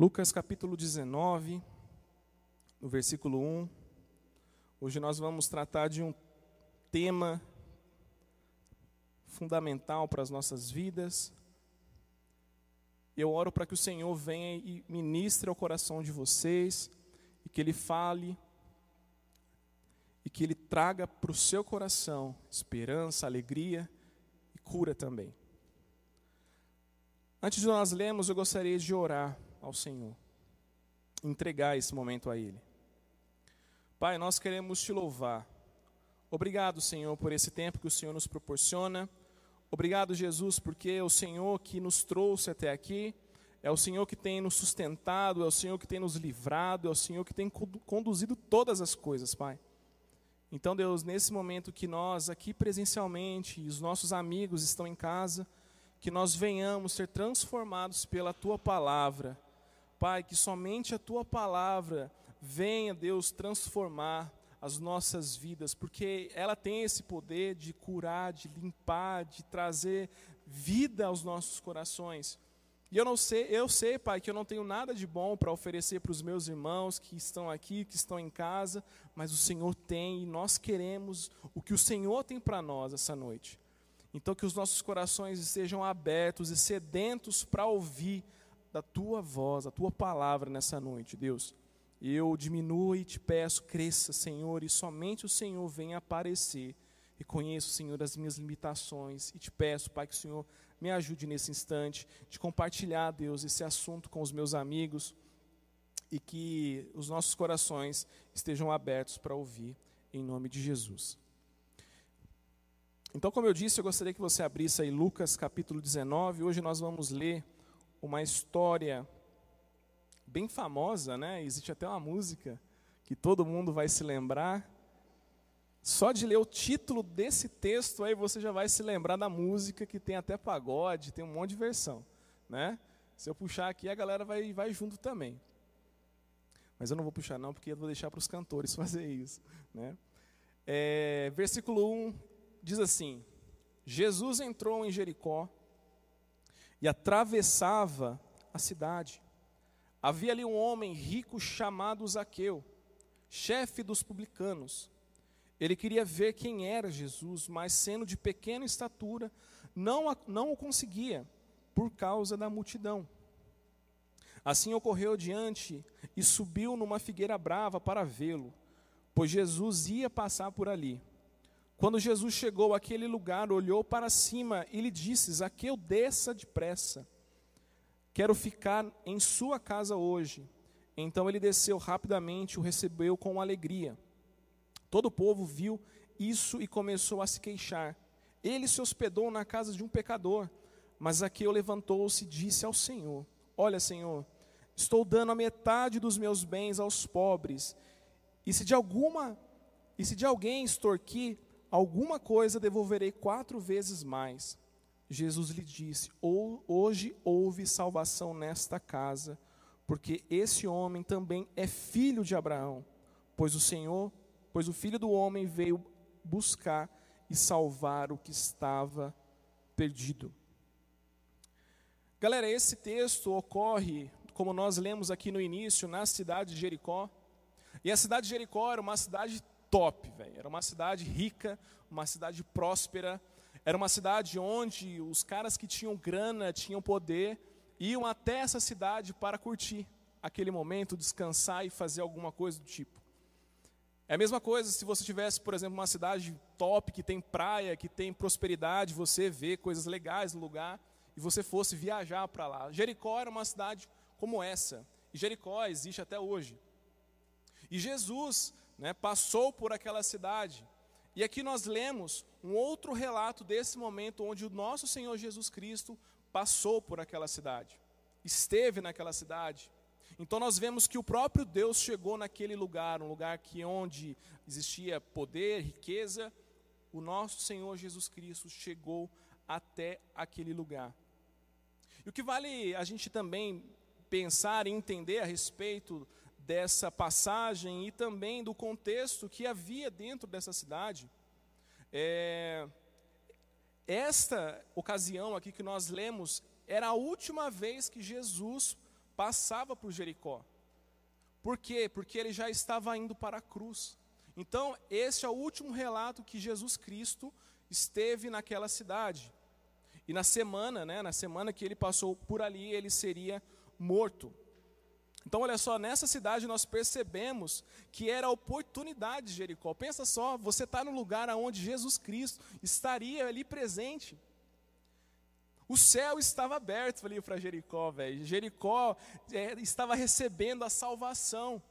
Lucas capítulo 19, no versículo 1. Hoje nós vamos tratar de um tema fundamental para as nossas vidas. Eu oro para que o Senhor venha e ministre ao coração de vocês, e que Ele fale, e que Ele traga para o seu coração esperança, alegria e cura também. Antes de nós lermos, eu gostaria de orar ao Senhor, entregar esse momento a Ele. Pai, nós queremos te louvar. Obrigado, Senhor, por esse tempo que o Senhor nos proporciona. Obrigado, Jesus, porque é o Senhor que nos trouxe até aqui, é o Senhor que tem nos sustentado, é o Senhor que tem nos livrado, é o Senhor que tem conduzido todas as coisas, Pai. Então, Deus, nesse momento que nós aqui presencialmente e os nossos amigos estão em casa, que nós venhamos ser transformados pela tua palavra. Pai, que somente a tua palavra venha, Deus, transformar as nossas vidas, porque ela tem esse poder de curar, de limpar, de trazer vida aos nossos corações. E eu não sei, eu sei, Pai, que eu não tenho nada de bom para oferecer para os meus irmãos que estão aqui, que estão em casa, mas o Senhor tem e nós queremos o que o Senhor tem para nós essa noite. Então que os nossos corações estejam abertos e sedentos para ouvir da tua voz, a tua palavra nessa noite, Deus. Eu diminuo e te peço, cresça, Senhor, e somente o Senhor venha aparecer. Reconheço, Senhor, as minhas limitações e te peço, Pai, que o Senhor me ajude nesse instante de compartilhar, Deus, esse assunto com os meus amigos e que os nossos corações estejam abertos para ouvir, em nome de Jesus. Então, como eu disse, eu gostaria que você abrisse aí Lucas capítulo 19. Hoje nós vamos ler uma história bem famosa, né? Existe até uma música que todo mundo vai se lembrar. Só de ler o título desse texto aí você já vai se lembrar da música que tem até pagode, tem um monte de versão, né? Se eu puxar aqui a galera vai vai junto também. Mas eu não vou puxar não, porque eu vou deixar para os cantores fazer isso, né? É, versículo 1 diz assim: Jesus entrou em Jericó e atravessava a cidade. Havia ali um homem rico chamado Zaqueu, chefe dos publicanos. Ele queria ver quem era Jesus, mas sendo de pequena estatura, não, não o conseguia, por causa da multidão. Assim ocorreu diante e subiu numa figueira brava para vê-lo, pois Jesus ia passar por ali. Quando Jesus chegou àquele lugar, olhou para cima e lhe disse: Zaqueu, desça depressa Quero ficar em sua casa hoje. Então ele desceu rapidamente, o recebeu com alegria. Todo o povo viu isso e começou a se queixar. Ele se hospedou na casa de um pecador, mas Zaqueu levantou-se e disse ao Senhor: Olha, Senhor, estou dando a metade dos meus bens aos pobres, e se de alguma e se de alguém extorquir alguma coisa, devolverei quatro vezes mais. Jesus lhe disse: Hoje houve salvação nesta casa, porque esse homem também é filho de Abraão, pois o Senhor, pois o filho do homem veio buscar e salvar o que estava perdido. Galera, esse texto ocorre, como nós lemos aqui no início, na cidade de Jericó. E a cidade de Jericó era uma cidade top, velho. Era uma cidade rica, uma cidade próspera, era uma cidade onde os caras que tinham grana, tinham poder, iam até essa cidade para curtir aquele momento, descansar e fazer alguma coisa do tipo. É a mesma coisa se você tivesse, por exemplo, uma cidade top, que tem praia, que tem prosperidade, você vê coisas legais no lugar, e você fosse viajar para lá. Jericó era uma cidade como essa, e Jericó existe até hoje. E Jesus né, passou por aquela cidade, e aqui nós lemos um outro relato desse momento onde o nosso Senhor Jesus Cristo passou por aquela cidade, esteve naquela cidade. Então nós vemos que o próprio Deus chegou naquele lugar, um lugar que onde existia poder, riqueza, o nosso Senhor Jesus Cristo chegou até aquele lugar. E o que vale a gente também pensar e entender a respeito dessa passagem e também do contexto que havia dentro dessa cidade. É, esta ocasião aqui que nós lemos era a última vez que Jesus passava por Jericó. Por quê? Porque ele já estava indo para a cruz. Então, esse é o último relato que Jesus Cristo esteve naquela cidade. E na semana, né, na semana que ele passou por ali, ele seria morto. Então, olha só, nessa cidade nós percebemos que era a oportunidade de Jericó. Pensa só, você está no lugar onde Jesus Cristo estaria ali presente. O céu estava aberto ali para Jericó, velho. Jericó é, estava recebendo a salvação.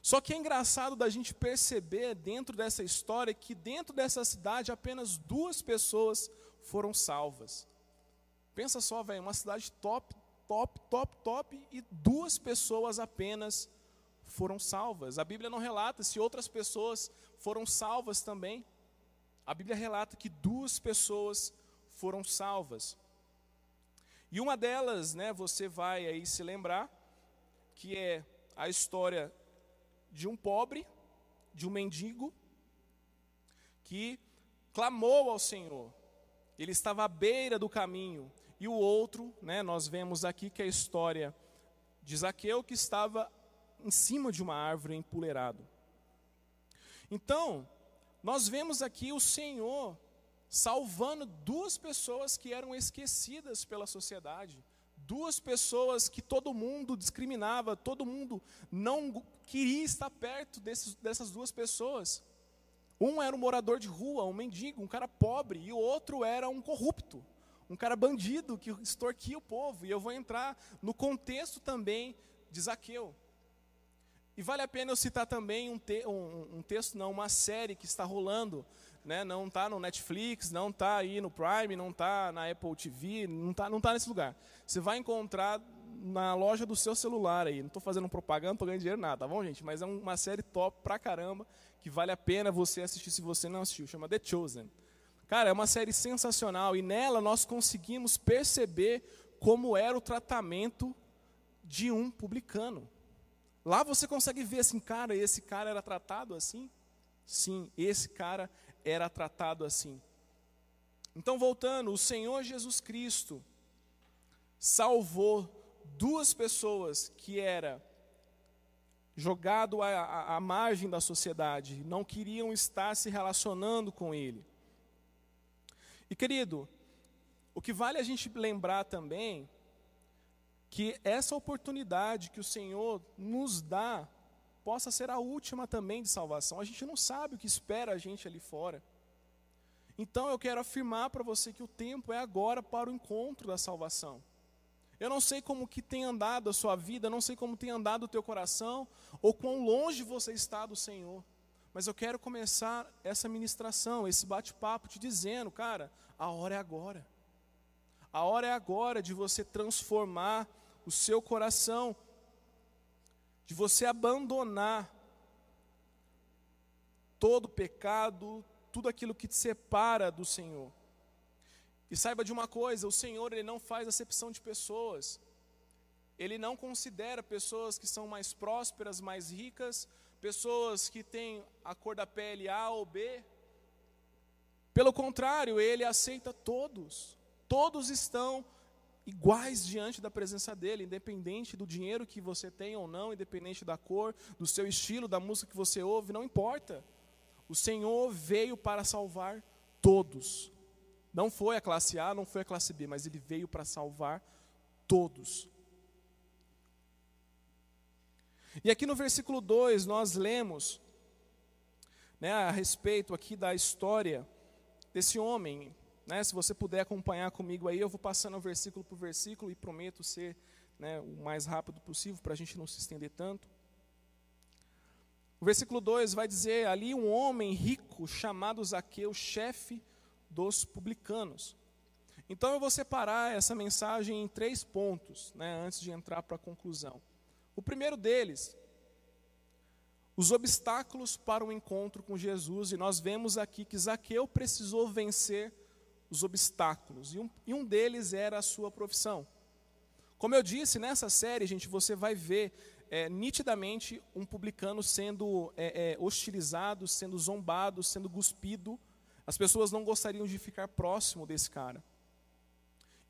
Só que é engraçado da gente perceber dentro dessa história que dentro dessa cidade apenas duas pessoas foram salvas. Pensa só, velho, uma cidade top, top, top, top e duas pessoas apenas foram salvas. A Bíblia não relata se outras pessoas foram salvas também. A Bíblia relata que duas pessoas foram salvas. E uma delas, né, você vai aí se lembrar, que é a história de um pobre, de um mendigo, que clamou ao Senhor. Ele estava à beira do caminho. E o outro, né, nós vemos aqui que é a história de Zaqueu, que estava em cima de uma árvore empoleirado. Então, nós vemos aqui o Senhor salvando duas pessoas que eram esquecidas pela sociedade duas pessoas que todo mundo discriminava, todo mundo não queria estar perto desses, dessas duas pessoas. Um era um morador de rua, um mendigo, um cara pobre, e o outro era um corrupto, um cara bandido que extorquia o povo. E eu vou entrar no contexto também de Zaqueu. E vale a pena eu citar também um, te, um, um texto, não, uma série que está rolando né, não está no Netflix, não está aí no Prime, não está na Apple TV, não está não tá nesse lugar. Você vai encontrar na loja do seu celular aí. Não estou fazendo propaganda, estou ganhando dinheiro nada, tá bom, gente? Mas é uma série top pra caramba, que vale a pena você assistir se você não assistiu. Chama The Chosen. Cara, é uma série sensacional e nela nós conseguimos perceber como era o tratamento de um publicano. Lá você consegue ver assim, cara, esse cara era tratado assim? Sim, esse cara era tratado assim. Então, voltando, o Senhor Jesus Cristo salvou duas pessoas que era jogado à, à, à, margem da sociedade, não queriam estar se relacionando com Ele. E querido, o que vale a gente lembrar também que essa oportunidade que o Senhor nos dá possa ser a última também de salvação. A gente não sabe o que espera a gente ali fora. Então eu quero afirmar para você que o tempo é agora para o encontro da salvação. Eu não sei como que tem andado a sua vida, não sei como tem andado o teu coração, ou quão longe você está do Senhor. Mas eu quero começar essa ministração, esse bate-papo te dizendo, cara, a hora é agora. A hora é agora de você transformar o seu coração de você abandonar todo pecado, tudo aquilo que te separa do Senhor. E saiba de uma coisa, o Senhor ele não faz acepção de pessoas. Ele não considera pessoas que são mais prósperas, mais ricas, pessoas que têm a cor da pele A ou B. Pelo contrário, ele aceita todos. Todos estão iguais diante da presença dele, independente do dinheiro que você tem ou não, independente da cor, do seu estilo, da música que você ouve, não importa. O Senhor veio para salvar todos. Não foi a classe A, não foi a classe B, mas ele veio para salvar todos. E aqui no versículo 2 nós lemos né, a respeito aqui da história desse homem, né, se você puder acompanhar comigo aí, eu vou passando versículo por versículo e prometo ser né, o mais rápido possível para a gente não se estender tanto. O versículo 2 vai dizer: Ali um homem rico chamado Zaqueu, chefe dos publicanos. Então eu vou separar essa mensagem em três pontos, né, antes de entrar para a conclusão. O primeiro deles, os obstáculos para o encontro com Jesus, e nós vemos aqui que Zaqueu precisou vencer os obstáculos, e um, e um deles era a sua profissão. Como eu disse, nessa série, gente, você vai ver é, nitidamente um publicano sendo é, é, hostilizado, sendo zombado, sendo cuspido. As pessoas não gostariam de ficar próximo desse cara.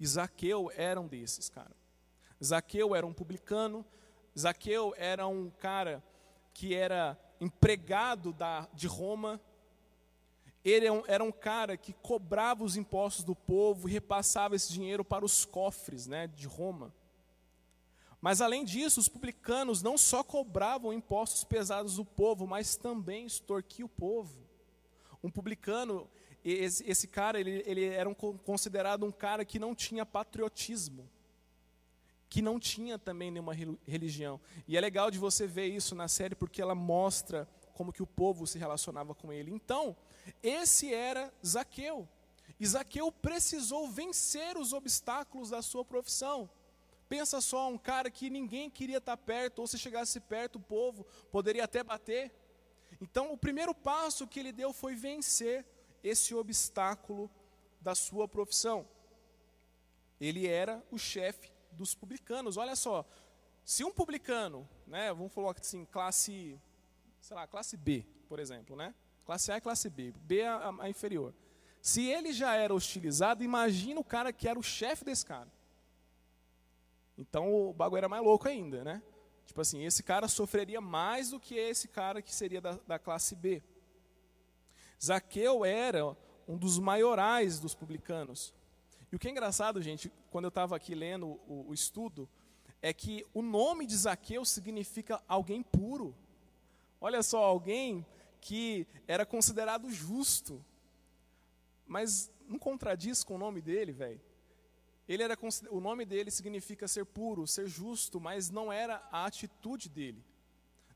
Isaqueu era um desses, cara. Zaqueu era um publicano, Zaqueu era um cara que era empregado da, de Roma, ele era é um, era um, cara que cobrava os impostos do povo e repassava esse dinheiro para os cofres né, de Roma. Mas além disso, os publicanos não só cobravam impostos pesados do povo, mas também extorquiam o povo. Um publicano, esse, esse cara, ele, ele era um, considerado um cara que não tinha patriotismo, que não tinha também nenhuma religião. E é legal de você ver isso na série porque ela mostra como que o povo se relacionava com ele. Então, esse era Zaqueu. E Zaqueu precisou vencer os obstáculos da sua profissão. Pensa só, um cara que ninguém queria estar perto, ou se chegasse perto, o povo poderia até bater. Então, o primeiro passo que ele deu foi vencer esse obstáculo da sua profissão. Ele era o chefe dos publicanos. Olha só, se um publicano, né, vamos falar assim, classe, sei lá, classe B, por exemplo, né? Classe A e classe B, B é a, a inferior. Se ele já era hostilizado, imagina o cara que era o chefe desse cara. Então o bagulho era mais louco ainda, né? Tipo assim, esse cara sofreria mais do que esse cara que seria da, da classe B. Zaqueu era um dos maiorais dos publicanos. E o que é engraçado, gente, quando eu estava aqui lendo o, o, estudo, é que o nome de Zaqueu significa alguém puro. Olha só, alguém que era considerado justo. Mas não contradiz com o nome dele, velho. Ele era, o nome dele significa ser puro, ser justo, mas não era a atitude dele.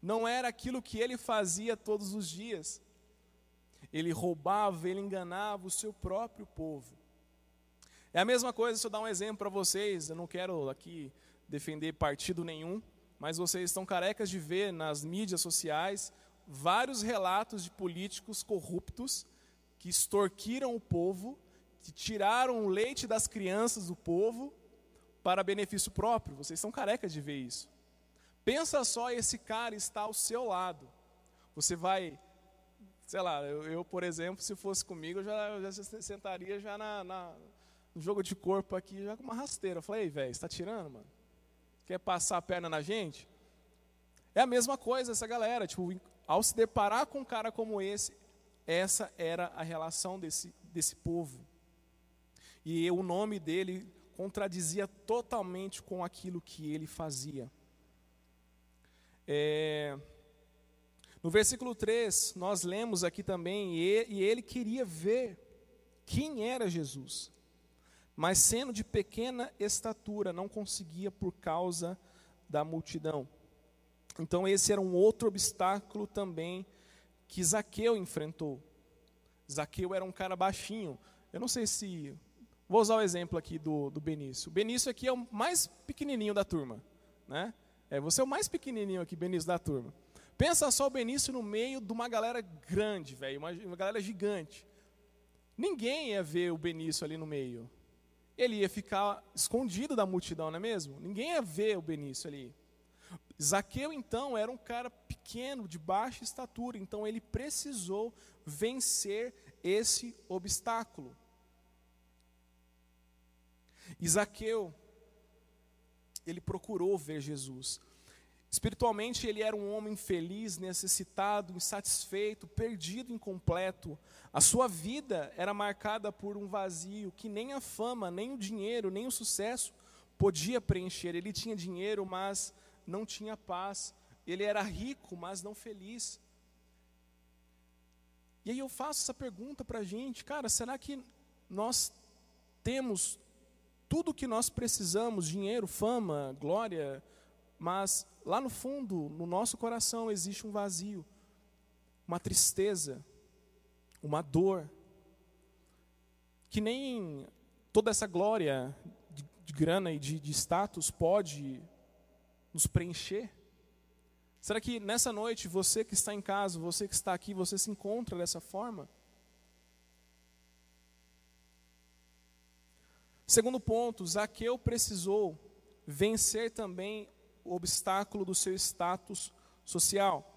Não era aquilo que ele fazia todos os dias. Ele roubava, ele enganava o seu próprio povo. É a mesma coisa, se eu dar um exemplo para vocês, eu não quero aqui defender partido nenhum, mas vocês estão carecas de ver nas mídias sociais vários relatos de políticos corruptos que extorquiram o povo que tiraram o leite das crianças do povo para benefício próprio. Vocês são carecas de ver isso. Pensa só, esse cara está ao seu lado. Você vai, sei lá, eu, eu por exemplo, se fosse comigo, eu já, eu já sentaria já na, na, no jogo de corpo aqui, já com uma rasteira. Eu falei, velho, está tirando, mano? Quer passar a perna na gente? É a mesma coisa essa galera, tipo, ao se deparar com um cara como esse, essa era a relação desse, desse povo e o nome dele contradizia totalmente com aquilo que ele fazia. É, no versículo 3, nós lemos aqui também, e ele queria ver quem era Jesus, mas sendo de pequena estatura, não conseguia por causa da multidão. Então, esse era um outro obstáculo também que Zaqueu enfrentou. Zaqueu era um cara baixinho. Eu não sei se Vou usar o exemplo aqui do, do Benício. O Benício aqui é o mais pequenininho da turma. Né? É, você é o mais pequenininho aqui, Benício, da turma. Pensa só o Benício no meio de uma galera grande, velho, uma, uma galera gigante. Ninguém ia ver o Benício ali no meio. Ele ia ficar escondido da multidão, não é mesmo? Ninguém ia ver o Benício ali. Zaqueu, então, era um cara pequeno, de baixa estatura, então ele precisou vencer esse obstáculo. Isaqueu, ele procurou ver Jesus. Espiritualmente, ele era um homem feliz, necessitado, insatisfeito, perdido, incompleto. A sua vida era marcada por um vazio que nem a fama, nem o dinheiro, nem o sucesso podia preencher. Ele tinha dinheiro, mas não tinha paz. Ele era rico, mas não feliz. E aí eu faço essa pergunta para a gente, cara, será que nós temos tudo o que nós precisamos, dinheiro, fama, glória, mas lá no fundo, no nosso coração, existe um vazio, uma tristeza, uma dor, que nem toda essa glória de, de grana e de, de status pode nos preencher. Será que nessa noite, você que está em casa, você que está aqui, você se encontra dessa forma? Segundo ponto, Zaqueu precisou vencer também o obstáculo do seu status social.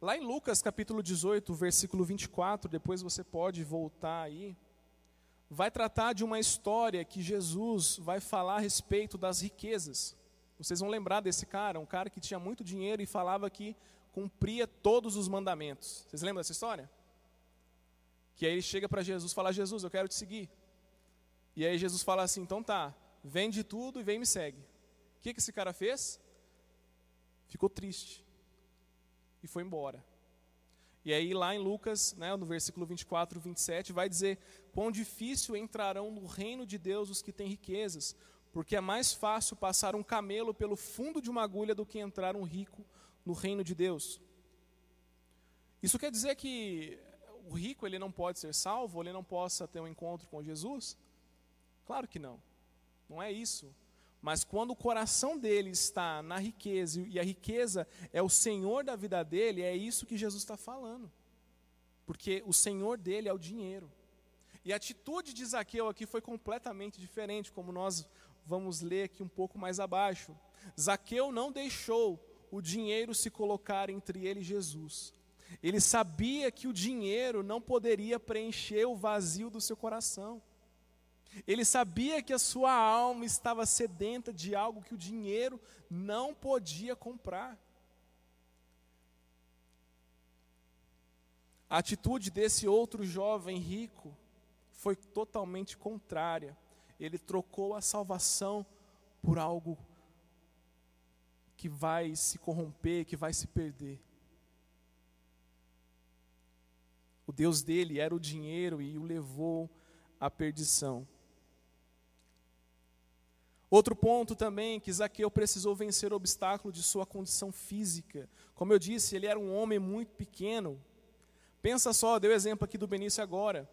Lá em Lucas capítulo 18, versículo 24, depois você pode voltar aí. vai tratar de uma história que Jesus vai falar a respeito das riquezas. Vocês vão lembrar desse cara, um cara que tinha muito dinheiro e falava que cumpria todos os mandamentos. Vocês lembram dessa história? Que aí ele chega para Jesus e fala: Jesus, eu quero te seguir. E aí Jesus fala assim: então tá, vende tudo e vem me segue. O que, que esse cara fez? Ficou triste e foi embora. E aí, lá em Lucas, né, no versículo 24, 27, vai dizer: Quão difícil entrarão no reino de Deus os que têm riquezas, porque é mais fácil passar um camelo pelo fundo de uma agulha do que entrar um rico no reino de Deus. Isso quer dizer que o rico ele não pode ser salvo, ele não possa ter um encontro com Jesus? Claro que não. Não é isso. Mas quando o coração dele está na riqueza e a riqueza é o Senhor da vida dele, é isso que Jesus está falando. Porque o Senhor dele é o dinheiro. E a atitude de Zaqueu aqui foi completamente diferente, como nós vamos ler aqui um pouco mais abaixo. Zaqueu não deixou o dinheiro se colocar entre ele e Jesus. Ele sabia que o dinheiro não poderia preencher o vazio do seu coração. Ele sabia que a sua alma estava sedenta de algo que o dinheiro não podia comprar. A atitude desse outro jovem rico foi totalmente contrária ele trocou a salvação por algo que vai se corromper, que vai se perder. O Deus dele era o dinheiro e o levou à perdição. Outro ponto também que Zaqueu precisou vencer o obstáculo de sua condição física. Como eu disse, ele era um homem muito pequeno. Pensa só, deu exemplo aqui do Benício agora.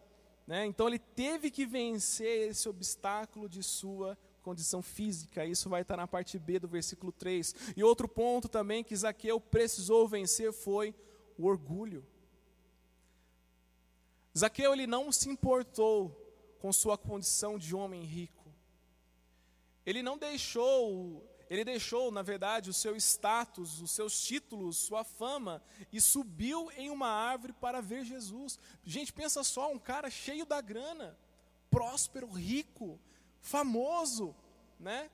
Né? Então ele teve que vencer esse obstáculo de sua condição física. Isso vai estar na parte B do versículo 3. E outro ponto também que Zaqueu precisou vencer foi o orgulho. Zaqueu ele não se importou com sua condição de homem rico. Ele não deixou ele deixou, na verdade, o seu status, os seus títulos, sua fama e subiu em uma árvore para ver Jesus. Gente, pensa só, um cara cheio da grana, próspero, rico, famoso, né?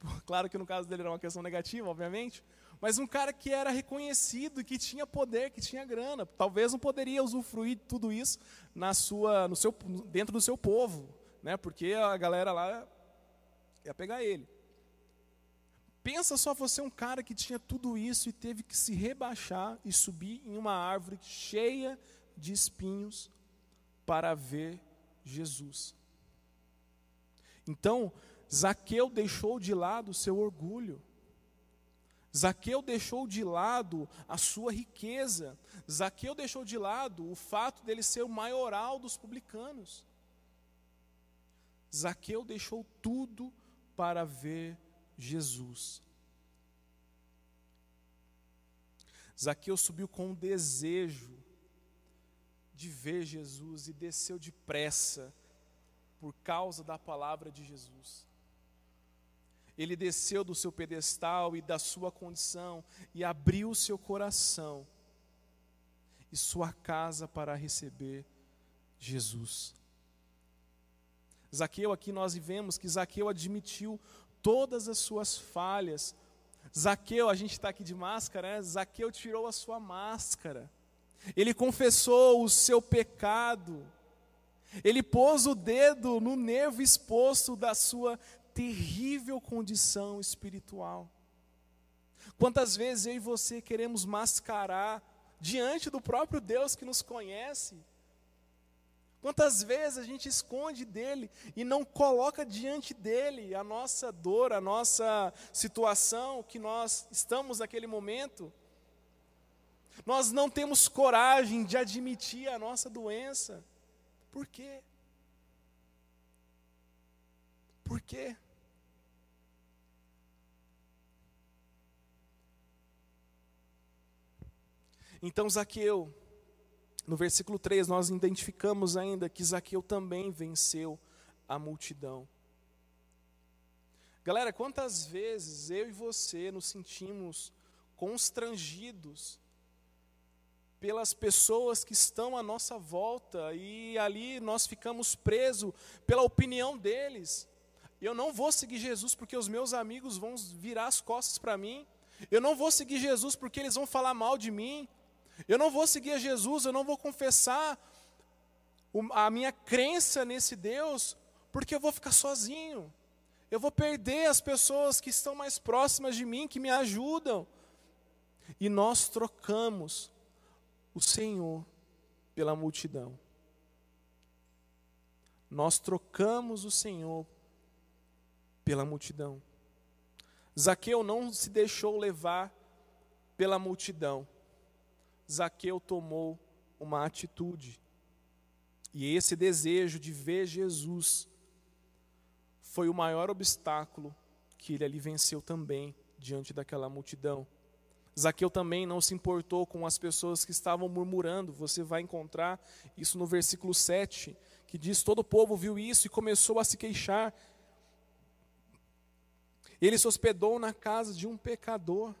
Claro que no caso dele era uma questão negativa, obviamente, mas um cara que era reconhecido, que tinha poder, que tinha grana. Talvez não poderia usufruir tudo isso na sua, no seu, dentro do seu povo, né? Porque a galera lá ia pegar ele. Pensa só você um cara que tinha tudo isso e teve que se rebaixar e subir em uma árvore cheia de espinhos para ver Jesus. Então, Zaqueu deixou de lado o seu orgulho. Zaqueu deixou de lado a sua riqueza. Zaqueu deixou de lado o fato dele ser o maioral dos publicanos. Zaqueu deixou tudo para ver Jesus. Zaqueu subiu com um desejo de ver Jesus e desceu depressa por causa da palavra de Jesus. Ele desceu do seu pedestal e da sua condição e abriu o seu coração e sua casa para receber Jesus. Zaqueu, aqui nós vemos que Zaqueu admitiu todas as suas falhas. Zaqueu, a gente está aqui de máscara, né? Zaqueu tirou a sua máscara. Ele confessou o seu pecado. Ele pôs o dedo no nervo exposto da sua terrível condição espiritual. Quantas vezes eu e você queremos mascarar diante do próprio Deus que nos conhece Quantas vezes a gente esconde dele e não coloca diante dele a nossa dor, a nossa situação que nós estamos naquele momento? Nós não temos coragem de admitir a nossa doença. Por quê? Por quê? Então Zaqueu, no versículo 3, nós identificamos ainda que Zaqueu também venceu a multidão. Galera, quantas vezes eu e você nos sentimos constrangidos pelas pessoas que estão à nossa volta e ali nós ficamos presos pela opinião deles. Eu não vou seguir Jesus porque os meus amigos vão virar as costas para mim. Eu não vou seguir Jesus porque eles vão falar mal de mim. Eu não vou seguir a Jesus, eu não vou confessar a minha crença nesse Deus porque eu vou ficar sozinho. Eu vou perder as pessoas que estão mais próximas de mim, que me ajudam. E nós trocamos o Senhor pela multidão. Nós trocamos o Senhor pela multidão. Zaqueu não se deixou levar pela multidão. Zaqueu tomou uma atitude. E esse desejo de ver Jesus foi o maior obstáculo que ele ali venceu também diante daquela multidão. Zaqueu também não se importou com as pessoas que estavam murmurando. Você vai encontrar isso no versículo 7, que diz: Todo o povo viu isso e começou a se queixar. Ele se hospedou na casa de um pecador.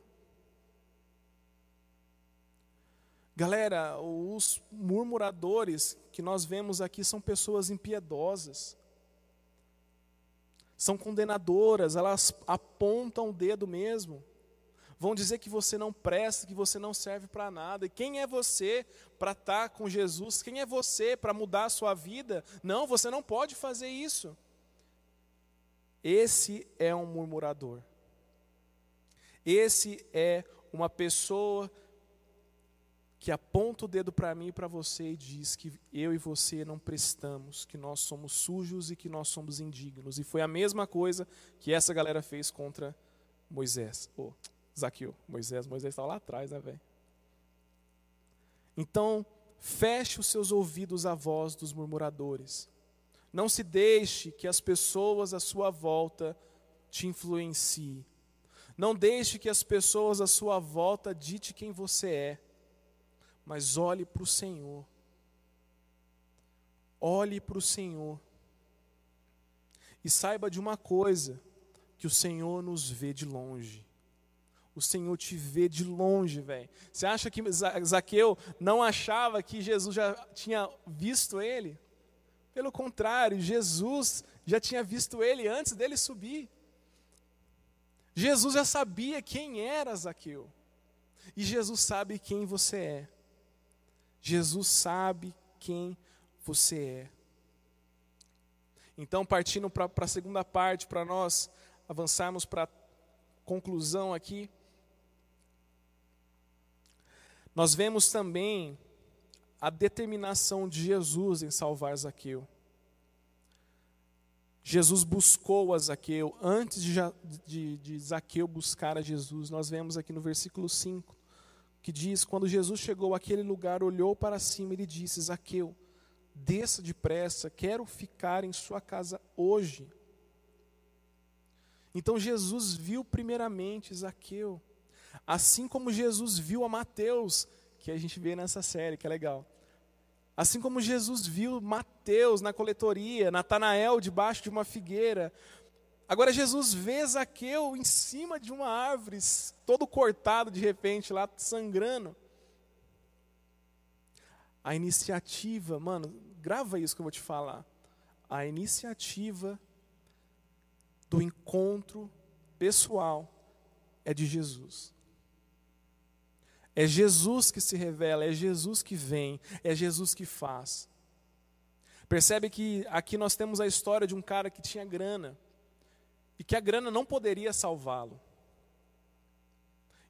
Galera, os murmuradores que nós vemos aqui são pessoas impiedosas, são condenadoras, elas apontam o dedo mesmo vão dizer que você não presta, que você não serve para nada. E quem é você para estar tá com Jesus? Quem é você para mudar a sua vida? Não, você não pode fazer isso. Esse é um murmurador. Esse é uma pessoa que aponta o dedo para mim e para você e diz que eu e você não prestamos, que nós somos sujos e que nós somos indignos. E foi a mesma coisa que essa galera fez contra Moisés. Oh, Zaqueu, Moisés, Moisés estava lá atrás, né, velho? Então, feche os seus ouvidos à voz dos murmuradores. Não se deixe que as pessoas à sua volta te influenciem. Não deixe que as pessoas à sua volta dite quem você é. Mas olhe para o Senhor. Olhe para o Senhor. E saiba de uma coisa: que o Senhor nos vê de longe. O Senhor te vê de longe, velho. Você acha que Zaqueu não achava que Jesus já tinha visto ele? Pelo contrário, Jesus já tinha visto ele antes dele subir. Jesus já sabia quem era Zaqueu. E Jesus sabe quem você é. Jesus sabe quem você é. Então, partindo para a segunda parte, para nós avançarmos para a conclusão aqui. Nós vemos também a determinação de Jesus em salvar Zaqueu. Jesus buscou a Zaqueu, antes de, de, de, Zaqueu buscar a Jesus, nós vemos aqui no versículo 5, que diz: Quando Jesus chegou àquele lugar, olhou para cima e lhe disse: Zaqueu, desça depressa, quero ficar em sua casa hoje. Então Jesus viu primeiramente Zaqueu. Assim como Jesus viu a Mateus, que a gente vê nessa série, que é legal. Assim como Jesus viu Mateus na coletoria, Natanael debaixo de uma figueira. Agora Jesus vê Zaqueu em cima de uma árvore, todo cortado de repente, lá sangrando. A iniciativa, mano, grava isso que eu vou te falar. A iniciativa do encontro pessoal é de Jesus. É Jesus que se revela, é Jesus que vem, é Jesus que faz. Percebe que aqui nós temos a história de um cara que tinha grana e que a grana não poderia salvá-lo.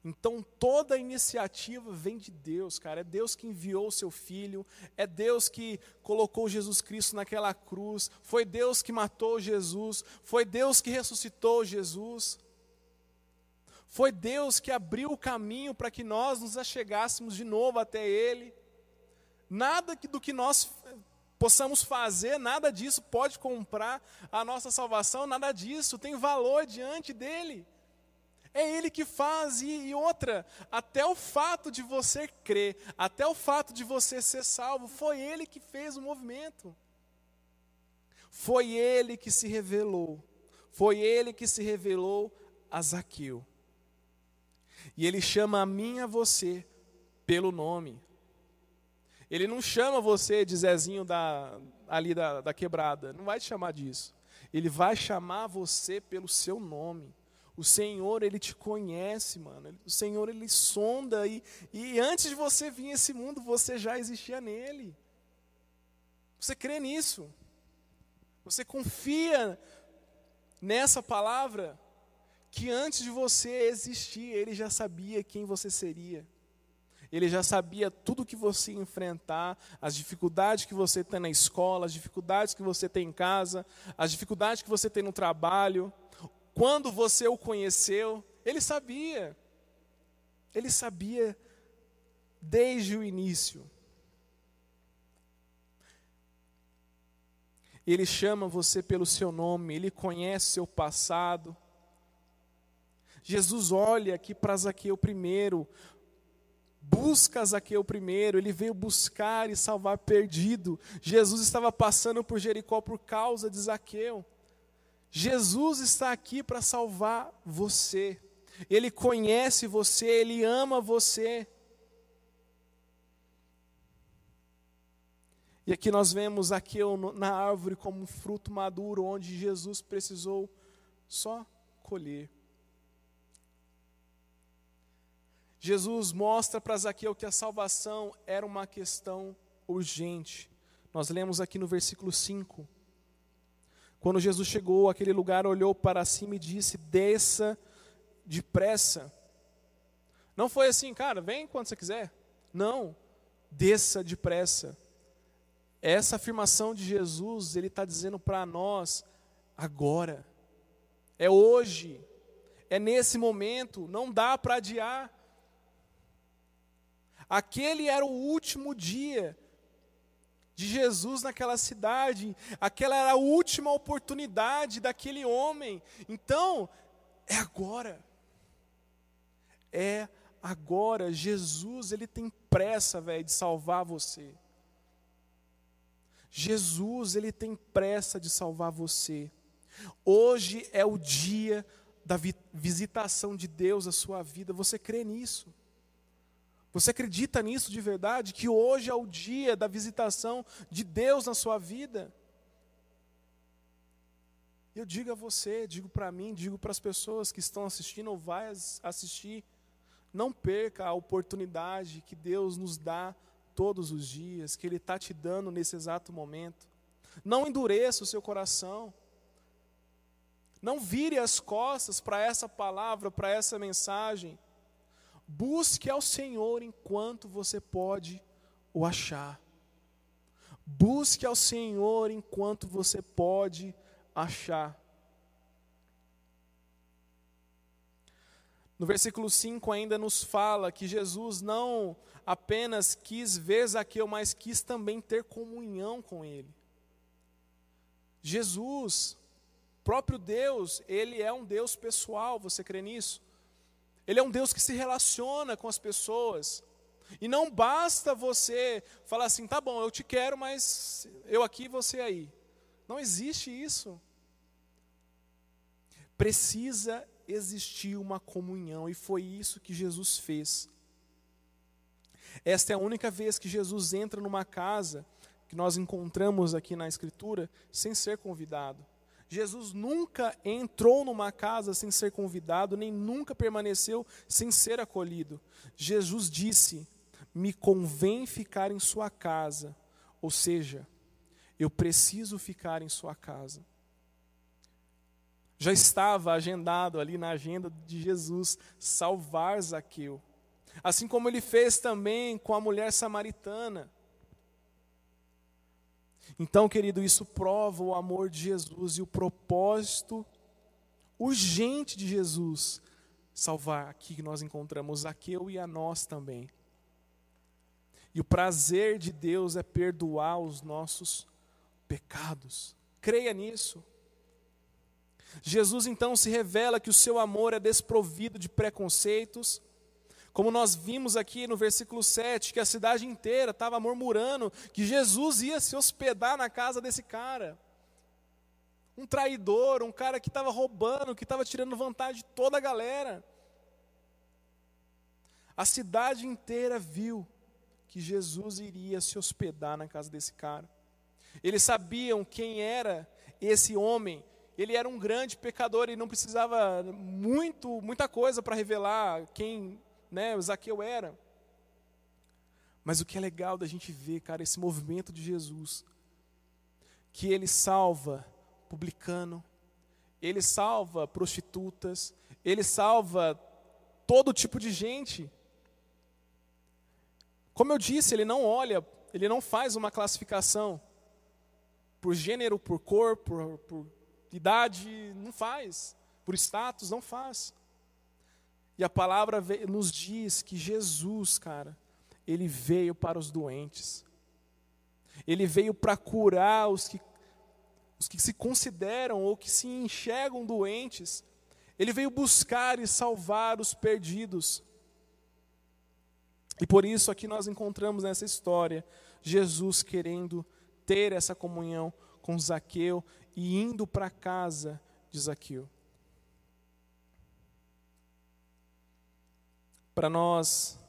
Então toda iniciativa vem de Deus, cara. É Deus que enviou o seu filho, é Deus que colocou Jesus Cristo naquela cruz, foi Deus que matou Jesus, foi Deus que ressuscitou Jesus. Foi Deus que abriu o caminho para que nós nos achegássemos de novo até Ele. Nada do que nós possamos fazer, nada disso pode comprar a nossa salvação, nada disso tem valor diante dele. É Ele que faz, e, e, outra, até o fato de você crer, até o fato de você ser salvo, foi Ele que fez o movimento. Foi Ele que se revelou, foi Ele que se revelou a Zaqueu. E ele chama a mim e a você pelo nome. Ele não chama você de Zezinho da, ali da, da quebrada. Não vai te chamar disso. Ele vai chamar você pelo seu nome. O Senhor, Ele te conhece, mano. O Senhor, Ele sonda. E, e antes de você vir a esse mundo, você já existia nele. Você crê nisso? Você confia nessa palavra? Que antes de você existir, Ele já sabia quem você seria. Ele já sabia tudo que você ia enfrentar, as dificuldades que você tem na escola, as dificuldades que você tem em casa, as dificuldades que você tem no trabalho. Quando você o conheceu, ele sabia. Ele sabia desde o início. Ele chama você pelo seu nome, ele conhece seu passado. Jesus olha aqui para Zaqueu primeiro, busca Zaqueu primeiro, ele veio buscar e salvar perdido. Jesus estava passando por Jericó por causa de Zaqueu. Jesus está aqui para salvar você. Ele conhece você, ele ama você. E aqui nós vemos Zaqueu na árvore como um fruto maduro, onde Jesus precisou só colher. Jesus mostra para Zaqueu que a salvação era uma questão urgente. Nós lemos aqui no versículo 5. Quando Jesus chegou àquele lugar, olhou para cima e disse: Desça depressa. Não foi assim, cara, vem quando você quiser. Não, desça depressa. Essa afirmação de Jesus, ele está dizendo para nós agora, é hoje, é nesse momento, não dá para adiar. Aquele era o último dia de Jesus naquela cidade, aquela era a última oportunidade daquele homem. Então, é agora. É agora. Jesus, ele tem pressa, velho, de salvar você. Jesus, ele tem pressa de salvar você. Hoje é o dia da visitação de Deus à sua vida. Você crê nisso? Você acredita nisso de verdade? Que hoje é o dia da visitação de Deus na sua vida? Eu digo a você, digo para mim, digo para as pessoas que estão assistindo ou vai assistir, não perca a oportunidade que Deus nos dá todos os dias, que Ele está te dando nesse exato momento. Não endureça o seu coração. Não vire as costas para essa palavra, para essa mensagem. Busque ao Senhor enquanto você pode o achar. Busque ao Senhor enquanto você pode achar. No versículo 5 ainda nos fala que Jesus não apenas quis ver Zaqueu, mas quis também ter comunhão com ele. Jesus, próprio Deus, ele é um Deus pessoal, você crê nisso? Ele é um Deus que se relaciona com as pessoas. E não basta você falar assim, tá bom, eu te quero, mas eu aqui, você aí. Não existe isso. Precisa existir uma comunhão, e foi isso que Jesus fez. Esta é a única vez que Jesus entra numa casa que nós encontramos aqui na Escritura sem ser convidado. Jesus nunca entrou numa casa sem ser convidado, nem nunca permaneceu sem ser acolhido. Jesus disse: Me convém ficar em sua casa, ou seja, eu preciso ficar em sua casa. Já estava agendado ali na agenda de Jesus salvar Zaqueu. Assim como ele fez também com a mulher samaritana. Então, querido, isso prova o amor de Jesus e o propósito urgente de Jesus salvar aqui que nós encontramos Zaqueu e a nós também. E o prazer de Deus é perdoar os nossos pecados. Creia nisso. Jesus então se revela que o seu amor é desprovido de preconceitos como nós vimos aqui no versículo 7, que a cidade inteira estava murmurando que Jesus ia se hospedar na casa desse cara. Um traidor, um cara que estava roubando, que estava tirando vantagem de toda a galera. A cidade inteira viu que Jesus iria se hospedar na casa desse cara. Eles sabiam quem era esse homem. Ele era um grande pecador e não precisava muito, muita coisa para revelar quem né, Zaqueu era. Mas o que é legal da gente ver, cara, esse movimento de Jesus, que ele salva publicano, ele salva prostitutas, ele salva todo tipo de gente. Como eu disse, ele não olha, ele não faz uma classificação por gênero, por cor, por, por idade, não faz. Por status, não faz. E a palavra nos diz que Jesus, cara, ele veio para os doentes. Ele veio para curar os que, os que se consideram ou que se enxergam doentes. Ele veio buscar e salvar os perdidos. E por isso aqui nós encontramos nessa história Jesus querendo ter essa comunhão com Zaqueu e indo para casa de Zaqueu. Para nós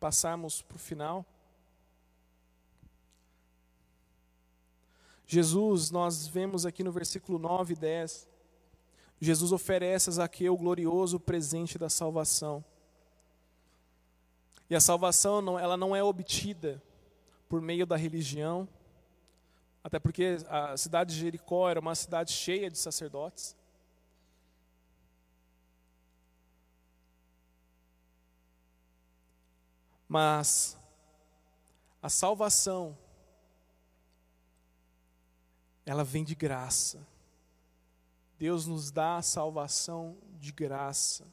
passarmos para o final. Jesus, nós vemos aqui no versículo 9 e 10, Jesus oferece a Zaqueu o glorioso presente da salvação. E a salvação, não, ela não é obtida por meio da religião, até porque a cidade de Jericó era uma cidade cheia de sacerdotes. Mas a salvação, ela vem de graça. Deus nos dá a salvação de graça.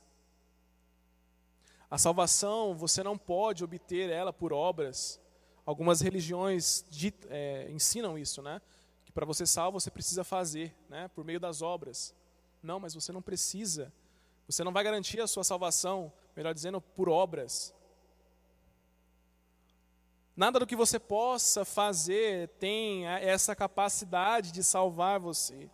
A salvação, você não pode obter ela por obras. Algumas religiões é, ensinam isso, né? Que para você salvo você precisa fazer, né? Por meio das obras. Não, mas você não precisa. Você não vai garantir a sua salvação, melhor dizendo, por obras. Nada do que você possa fazer tem essa capacidade de salvar você.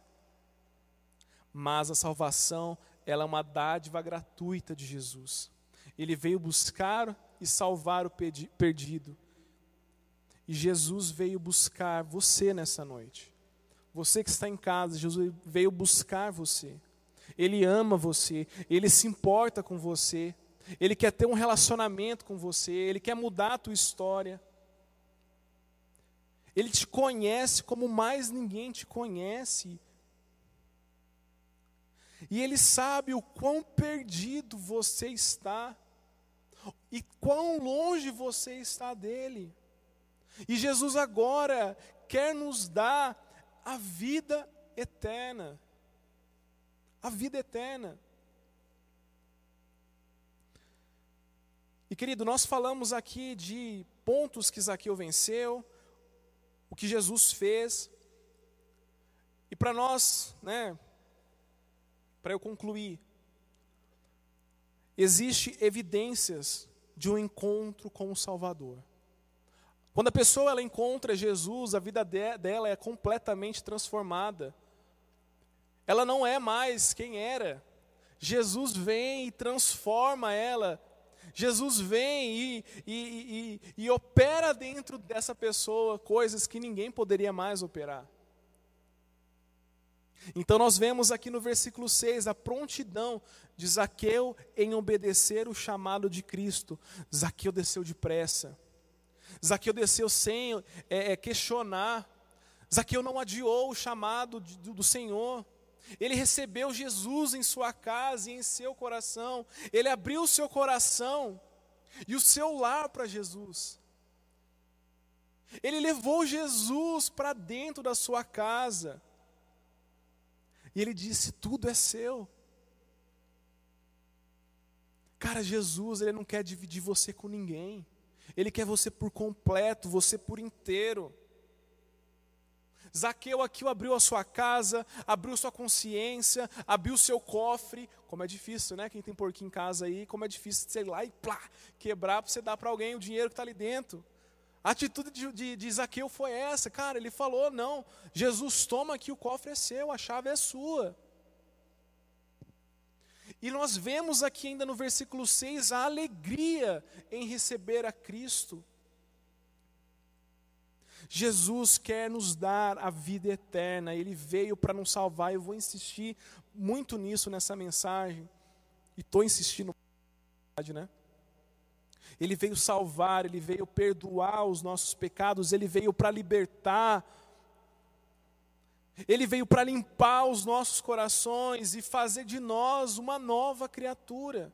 Mas a salvação, ela é uma dádiva gratuita de Jesus. Ele veio buscar e salvar o perdido. E Jesus veio buscar você nessa noite. Você que está em casa, Jesus veio buscar você. Ele ama você, ele se importa com você, ele quer ter um relacionamento com você, ele quer mudar a tua história. Ele te conhece como mais ninguém te conhece. E Ele sabe o quão perdido você está, e quão longe você está dele. E Jesus agora quer nos dar a vida eterna. A vida eterna. E querido, nós falamos aqui de pontos que Zaqueu venceu, o que Jesus fez. E para nós, né, para eu concluir, existe evidências de um encontro com o Salvador. Quando a pessoa ela encontra Jesus, a vida de, dela é completamente transformada. Ela não é mais quem era. Jesus vem e transforma ela Jesus vem e, e, e, e, opera dentro dessa pessoa coisas que ninguém poderia mais operar. Então nós vemos aqui no versículo 6 a prontidão de Zaqueu em obedecer o chamado de Cristo. Zaqueu desceu depressa. Zaqueu desceu sem é, é questionar. Zaqueu não adiou o chamado de, do, do Senhor. Ele recebeu Jesus em sua casa e em seu coração. Ele abriu o seu coração e o seu lar para Jesus. Ele levou Jesus para dentro da sua casa. E ele disse: Tudo é seu. Cara, Jesus, ele não quer dividir você com ninguém. Ele quer você por completo, você por inteiro. Zaqueu aqui abriu a sua casa, abriu sua consciência, abriu seu cofre. Como é difícil, né? Quem tem porquinho em casa aí, como é difícil sei lá e plá, quebrar para você dar para alguém o dinheiro que está ali dentro. A atitude de, de, de Zaqueu foi essa, cara. Ele falou: não, Jesus, toma aqui, o cofre é seu, a chave é sua. E nós vemos aqui ainda no versículo 6 a alegria em receber a Cristo. Jesus quer nos dar a vida eterna, ele veio para nos salvar. Eu vou insistir muito nisso nessa mensagem, e estou insistindo, né? Ele veio salvar, ele veio perdoar os nossos pecados, ele veio para libertar, ele veio para limpar os nossos corações e fazer de nós uma nova criatura.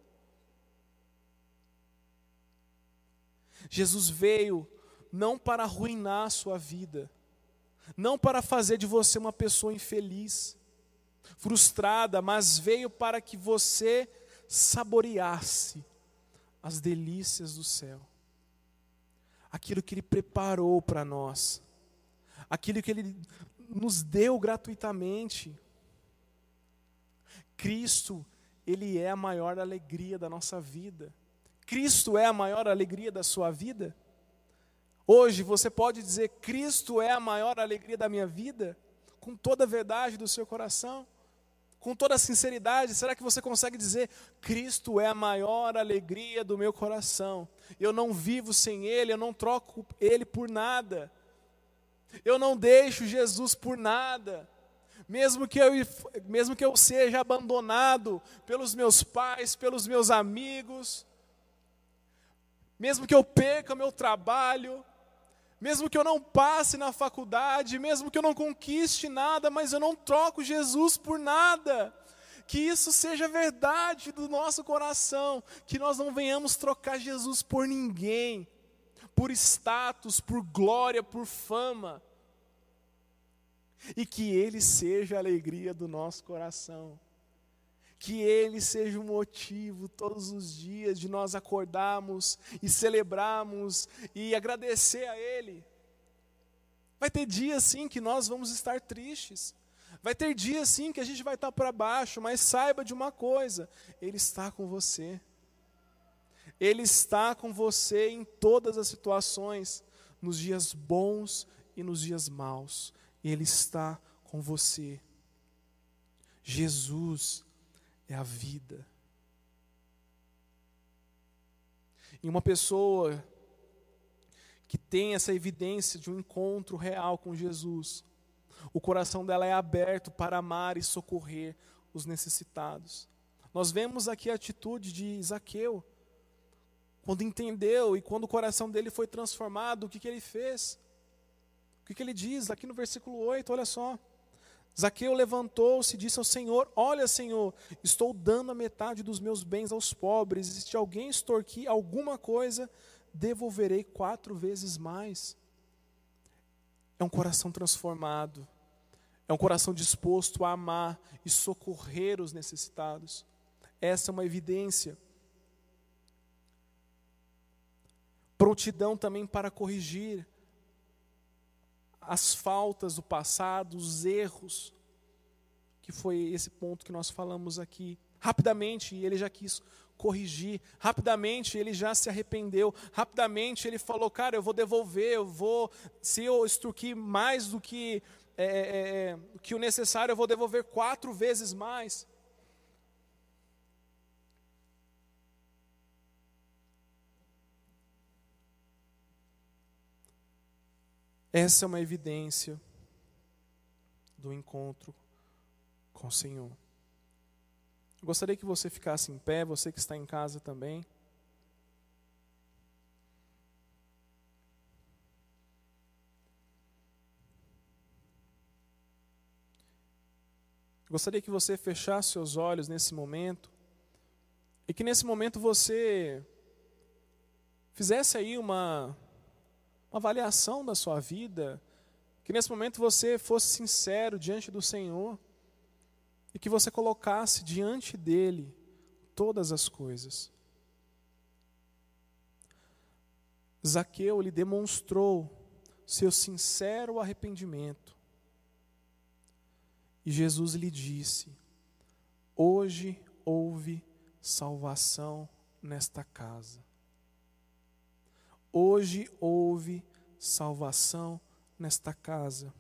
Jesus veio não para arruinar a sua vida, não para fazer de você uma pessoa infeliz, frustrada, mas veio para que você saboreasse as delícias do céu, aquilo que Ele preparou para nós, aquilo que Ele nos deu gratuitamente. Cristo, Ele é a maior alegria da nossa vida. Cristo é a maior alegria da sua vida? Hoje você pode dizer: Cristo é a maior alegria da minha vida? Com toda a verdade do seu coração? Com toda a sinceridade, será que você consegue dizer: Cristo é a maior alegria do meu coração? Eu não vivo sem Ele, eu não troco Ele por nada. Eu não deixo Jesus por nada. Mesmo que, eu, mesmo que eu seja abandonado pelos meus pais, pelos meus amigos, mesmo que eu perca meu trabalho, mesmo que eu não passe na faculdade, mesmo que eu não conquiste nada, mas eu não troco Jesus por nada. Que isso seja verdade do nosso coração, que nós não venhamos trocar Jesus por ninguém, por status, por glória, por fama. E que Ele seja a alegria do nosso coração que Ele seja o motivo todos os dias de nós acordarmos e celebrarmos e agradecer a Ele. Vai ter dias sim que nós vamos estar tristes, vai ter dias sim que a gente vai estar para baixo, mas saiba de uma coisa: Ele está com você. Ele está com você em todas as situações, nos dias bons e nos dias maus. Ele está com você. Jesus é a vida. E uma pessoa que tem essa evidência de um encontro real com Jesus, o coração dela é aberto para amar e socorrer os necessitados. Nós vemos aqui a atitude de Zaqueu, quando entendeu e quando o coração dele foi transformado, o que, que ele fez? O que, que ele diz aqui no versículo 8, olha só. Zaqueu levantou-se e disse ao Senhor: Olha, Senhor, estou dando a metade dos meus bens aos pobres, e se alguém extorquir alguma coisa, devolverei quatro vezes mais. É um coração transformado, é um coração disposto a amar e socorrer os necessitados. Essa é uma evidência. Prontidão também para corrigir as faltas do passado, os erros, que foi esse ponto que nós falamos aqui. Rapidamente ele já quis corrigir, rapidamente ele já se arrependeu, rapidamente ele falou: Cara, eu vou devolver, eu vou, se eu extorquir mais do que, é, é, é, que o necessário, eu vou devolver quatro vezes mais. Essa é uma evidência do encontro com o Senhor. gostaria que você ficasse em pé, você que está em casa também. Gostaria que você fechasse seus olhos nesse momento e que nesse momento você fizesse aí uma uma avaliação da sua vida, que nesse momento você fosse sincero diante do Senhor e que você colocasse diante dele todas as coisas. Zaqueu lhe demonstrou seu sincero arrependimento. E Jesus lhe disse: Hoje houve salvação nesta casa. Hoje houve salvação nesta casa,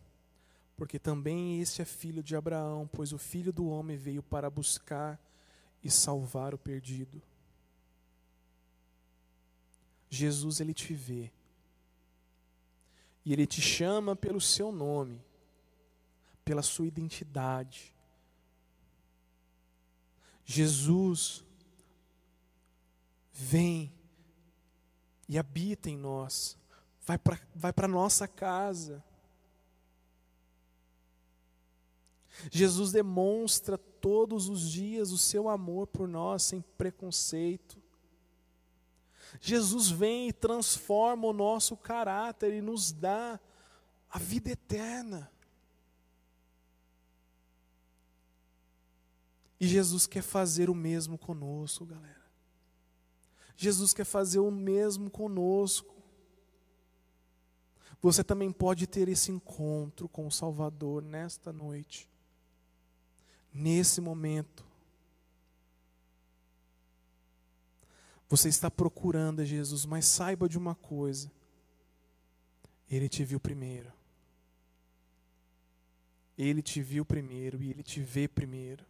porque também este é filho de Abraão, pois o filho do homem veio para buscar e salvar o perdido. Jesus, ele te vê. E ele te chama pelo seu nome, pela sua identidade. Jesus vem e habita em nós, vai para vai a nossa casa. Jesus demonstra todos os dias o seu amor por nós sem preconceito. Jesus vem e transforma o nosso caráter e nos dá a vida eterna. E Jesus quer fazer o mesmo conosco, galera. Jesus quer fazer o mesmo conosco. Você também pode ter esse encontro com o Salvador nesta noite, nesse momento. Você está procurando a Jesus, mas saiba de uma coisa: Ele te viu primeiro. Ele te viu primeiro e Ele te vê primeiro.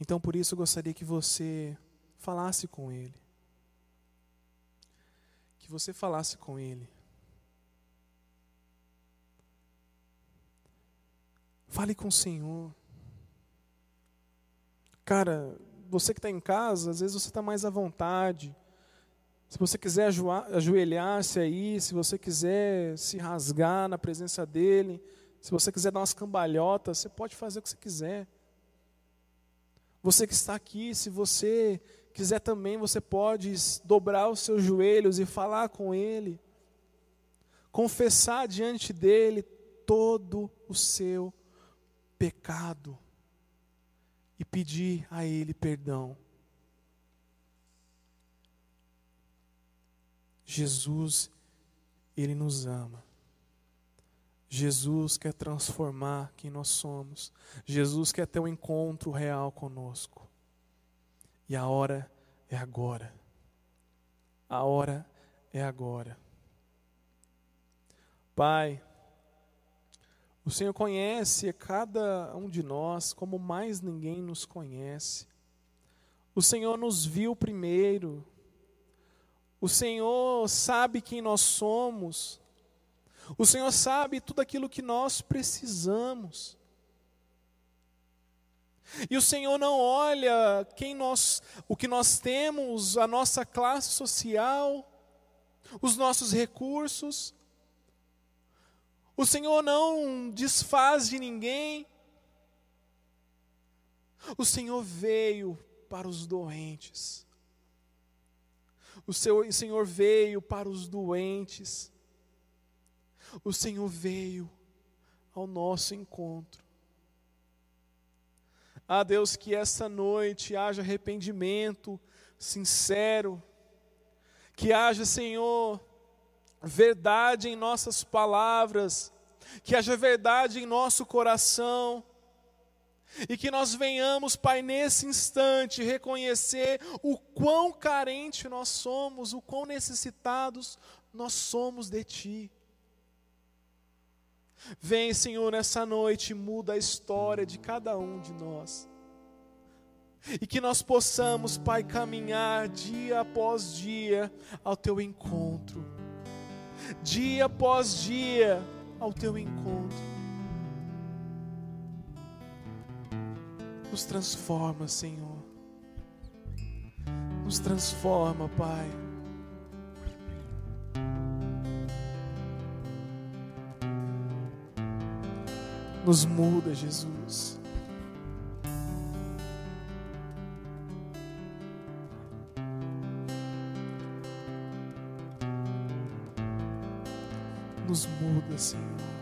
Então, por isso, eu gostaria que você falasse com Ele. Que você falasse com Ele. Fale com o Senhor. Cara, você que está em casa, às vezes você está mais à vontade. Se você quiser ajoelhar-se aí, se você quiser se rasgar na presença dEle, se você quiser dar umas cambalhotas, você pode fazer o que você quiser. Você que está aqui, se você quiser também, você pode dobrar os seus joelhos e falar com Ele, confessar diante dEle todo o seu pecado e pedir a Ele perdão. Jesus, Ele nos ama. Jesus quer transformar quem nós somos. Jesus quer ter um encontro real conosco. E a hora é agora. A hora é agora. Pai, o Senhor conhece cada um de nós como mais ninguém nos conhece. O Senhor nos viu primeiro. O Senhor sabe quem nós somos. O Senhor sabe tudo aquilo que nós precisamos. E o Senhor não olha quem nós, o que nós temos, a nossa classe social, os nossos recursos. O Senhor não desfaz de ninguém. O Senhor veio para os doentes. O Senhor veio para os doentes. O Senhor veio ao nosso encontro. Ah, Deus, que essa noite haja arrependimento sincero, que haja, Senhor, verdade em nossas palavras, que haja verdade em nosso coração, e que nós venhamos, Pai, nesse instante reconhecer o quão carente nós somos, o quão necessitados nós somos de Ti. Vem, Senhor, nessa noite, muda a história de cada um de nós. E que nós possamos, Pai, caminhar dia após dia ao Teu encontro dia após dia ao teu encontro. Nos transforma, Senhor. Nos transforma, Pai. Nos muda, Jesus. nos muda, Senhor.